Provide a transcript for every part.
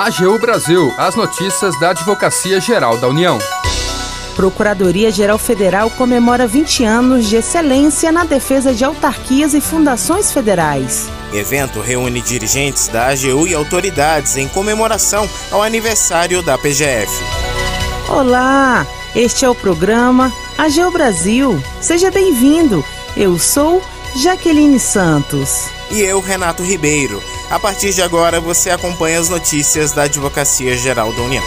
AGU Brasil, as notícias da Advocacia Geral da União. Procuradoria-Geral Federal comemora 20 anos de excelência na defesa de autarquias e fundações federais. Evento reúne dirigentes da AGU e autoridades em comemoração ao aniversário da PGF. Olá, este é o programa AGU Brasil. Seja bem-vindo. Eu sou Jaqueline Santos. E eu, Renato Ribeiro. A partir de agora, você acompanha as notícias da Advocacia Geral da União.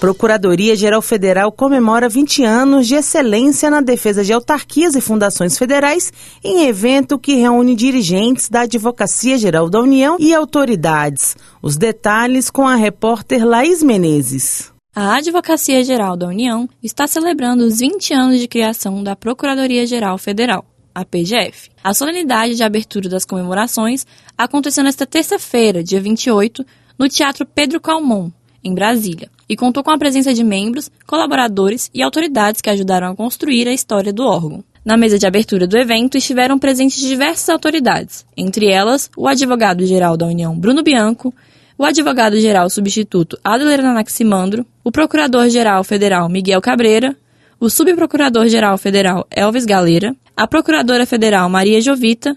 Procuradoria-Geral Federal comemora 20 anos de excelência na defesa de autarquias e fundações federais em evento que reúne dirigentes da Advocacia Geral da União e autoridades. Os detalhes com a repórter Laís Menezes. A Advocacia Geral da União está celebrando os 20 anos de criação da Procuradoria-Geral Federal, a PGF. A solenidade de abertura das comemorações aconteceu nesta terça-feira, dia 28, no Teatro Pedro Calmon, em Brasília, e contou com a presença de membros, colaboradores e autoridades que ajudaram a construir a história do órgão. Na mesa de abertura do evento estiveram presentes diversas autoridades, entre elas o advogado-geral da União Bruno Bianco, o advogado-geral substituto Adeler Anaximandro, o procurador-geral federal Miguel Cabreira, o subprocurador-geral federal Elvis Galeira, a procuradora federal Maria Jovita,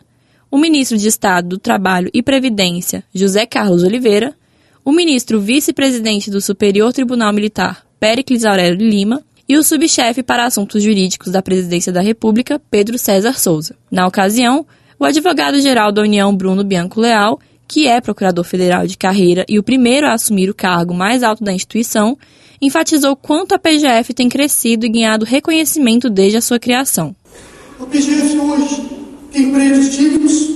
o ministro de Estado do Trabalho e Previdência José Carlos Oliveira, o ministro vice-presidente do Superior Tribunal Militar Péricles Aurélio Lima e o subchefe para assuntos jurídicos da Presidência da República Pedro César Souza. Na ocasião, o advogado-geral da União Bruno Bianco Leal que é procurador federal de carreira e o primeiro a assumir o cargo mais alto da instituição, enfatizou quanto a PGF tem crescido e ganhado reconhecimento desde a sua criação. A PGF hoje tem prédios dignos,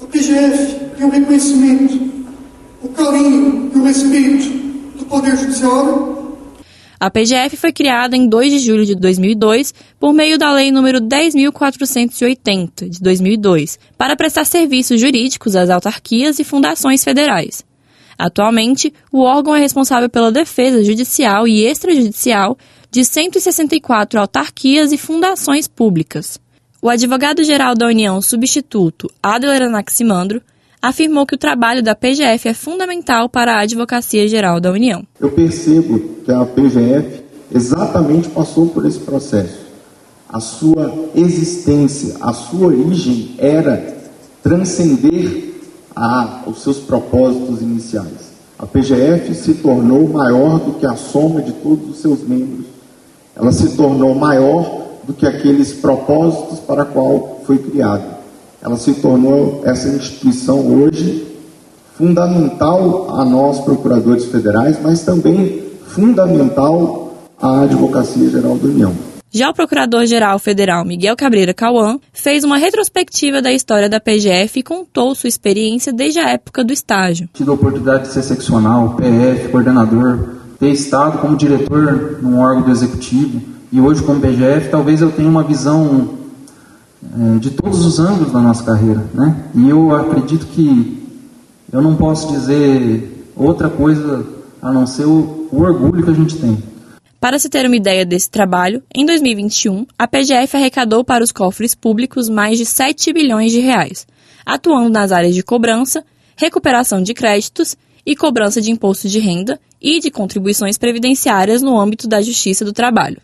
a PGF tem o reconhecimento, o carinho e o respeito do Poder Judiciário a PGF foi criada em 2 de julho de 2002 por meio da Lei nº 10.480, de 2002, para prestar serviços jurídicos às autarquias e fundações federais. Atualmente, o órgão é responsável pela defesa judicial e extrajudicial de 164 autarquias e fundações públicas. O advogado-geral da União substituto, Adler Anaximandro, afirmou que o trabalho da PGF é fundamental para a Advocacia Geral da União. Eu percebo que a PGF exatamente passou por esse processo. A sua existência, a sua origem era transcender a, os seus propósitos iniciais. A PGF se tornou maior do que a soma de todos os seus membros. Ela se tornou maior do que aqueles propósitos para qual foi criada ela se tornou essa instituição hoje fundamental a nós procuradores federais, mas também fundamental à Advocacia Geral da União. Já o Procurador-Geral Federal Miguel Cabreira Cauã fez uma retrospectiva da história da PGF e contou sua experiência desde a época do estágio. Tive a oportunidade de ser seccional, PF, coordenador, ter estado como diretor num órgão do executivo e hoje como PGF, talvez eu tenha uma visão é, de todos os ângulos da nossa carreira, né? E eu acredito que eu não posso dizer outra coisa a não ser o, o orgulho que a gente tem. Para se ter uma ideia desse trabalho, em 2021, a PGF arrecadou para os cofres públicos mais de 7 bilhões de reais, atuando nas áreas de cobrança, recuperação de créditos e cobrança de imposto de renda e de contribuições previdenciárias no âmbito da Justiça do Trabalho.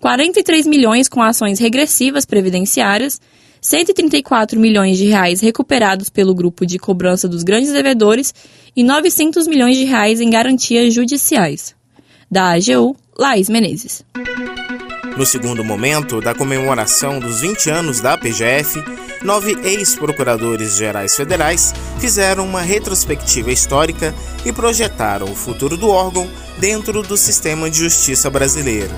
43 milhões com ações regressivas previdenciárias, 134 milhões de reais recuperados pelo grupo de cobrança dos grandes devedores e 900 milhões de reais em garantias judiciais. Da AGU, Laís Menezes. No segundo momento da comemoração dos 20 anos da PGF, nove ex-procuradores gerais federais fizeram uma retrospectiva histórica e projetaram o futuro do órgão dentro do sistema de justiça brasileiro.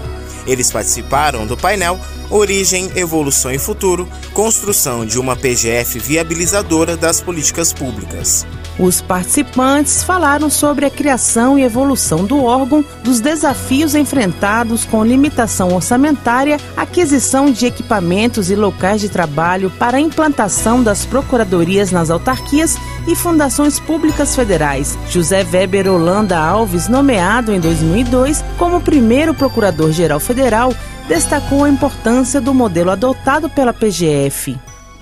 Eles participaram do painel Origem, Evolução e Futuro Construção de uma PGF viabilizadora das políticas públicas. Os participantes falaram sobre a criação e evolução do órgão, dos desafios enfrentados com limitação orçamentária, aquisição de equipamentos e locais de trabalho para a implantação das procuradorias nas autarquias e fundações públicas federais. José Weber Holanda Alves, nomeado em 2002 como primeiro procurador-geral federal, destacou a importância do modelo adotado pela PGF.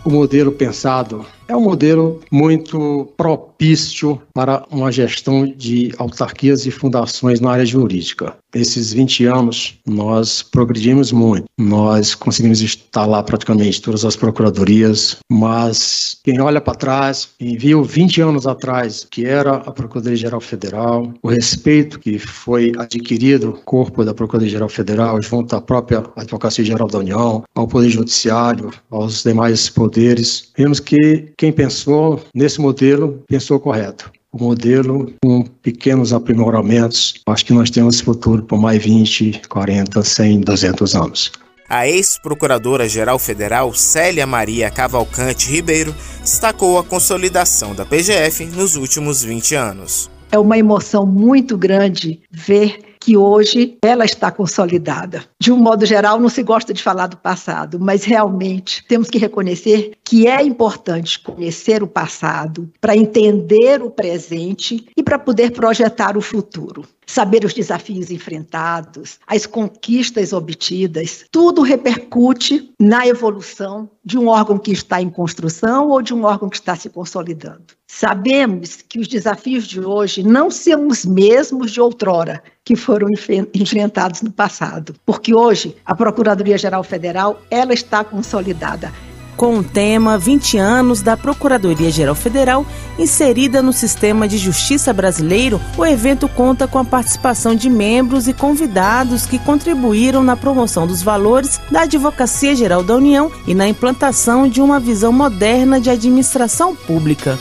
O modelo pensado é um modelo muito propício para uma gestão de autarquias e fundações na área jurídica. Nesses 20 anos, nós progredimos muito. Nós conseguimos instalar praticamente todas as procuradorias, mas quem olha para trás e viu 20 anos atrás que era a Procuradoria-Geral Federal, o respeito que foi adquirido corpo da Procuradoria-Geral Federal junto à própria Advocacia Geral da União, ao Poder Judiciário, aos demais poderes, vemos que quem pensou nesse modelo pensou correto o modelo com pequenos aprimoramentos. Acho que nós temos futuro por mais 20, 40, 100, 200 anos. A ex-procuradora-geral federal Célia Maria Cavalcante Ribeiro destacou a consolidação da PGF nos últimos 20 anos. É uma emoção muito grande ver que hoje ela está consolidada. De um modo geral, não se gosta de falar do passado, mas realmente temos que reconhecer que é importante conhecer o passado para entender o presente e para poder projetar o futuro. Saber os desafios enfrentados, as conquistas obtidas, tudo repercute na evolução de um órgão que está em construção ou de um órgão que está se consolidando. Sabemos que os desafios de hoje não são os mesmos de outrora, que foram enfrentados no passado, porque hoje a Procuradoria-Geral Federal ela está consolidada com o tema 20 anos da Procuradoria-Geral Federal inserida no sistema de justiça brasileiro, o evento conta com a participação de membros e convidados que contribuíram na promoção dos valores da Advocacia Geral da União e na implantação de uma visão moderna de administração pública.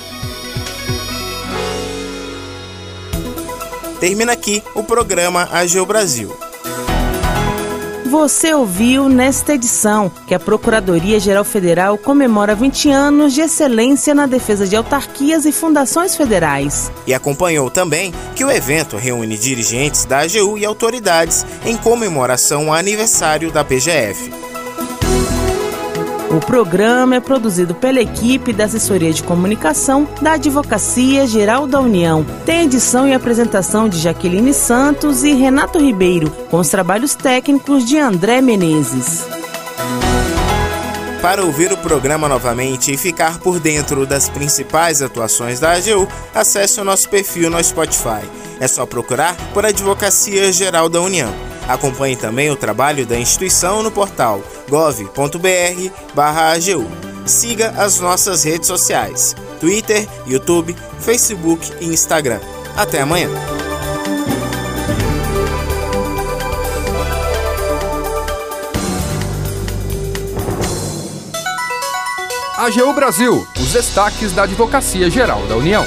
Termina aqui o programa AGU Brasil. Você ouviu nesta edição que a Procuradoria-Geral Federal comemora 20 anos de excelência na defesa de autarquias e fundações federais. E acompanhou também que o evento reúne dirigentes da AGU e autoridades em comemoração ao aniversário da PGF. O programa é produzido pela equipe da Assessoria de Comunicação da Advocacia Geral da União. Tem edição e apresentação de Jaqueline Santos e Renato Ribeiro, com os trabalhos técnicos de André Menezes. Para ouvir o programa novamente e ficar por dentro das principais atuações da AGU, acesse o nosso perfil no Spotify. É só procurar por Advocacia Geral da União. Acompanhe também o trabalho da instituição no portal gov.br/agu. Siga as nossas redes sociais: Twitter, YouTube, Facebook e Instagram. Até amanhã. AGU Brasil, os destaques da Advocacia Geral da União.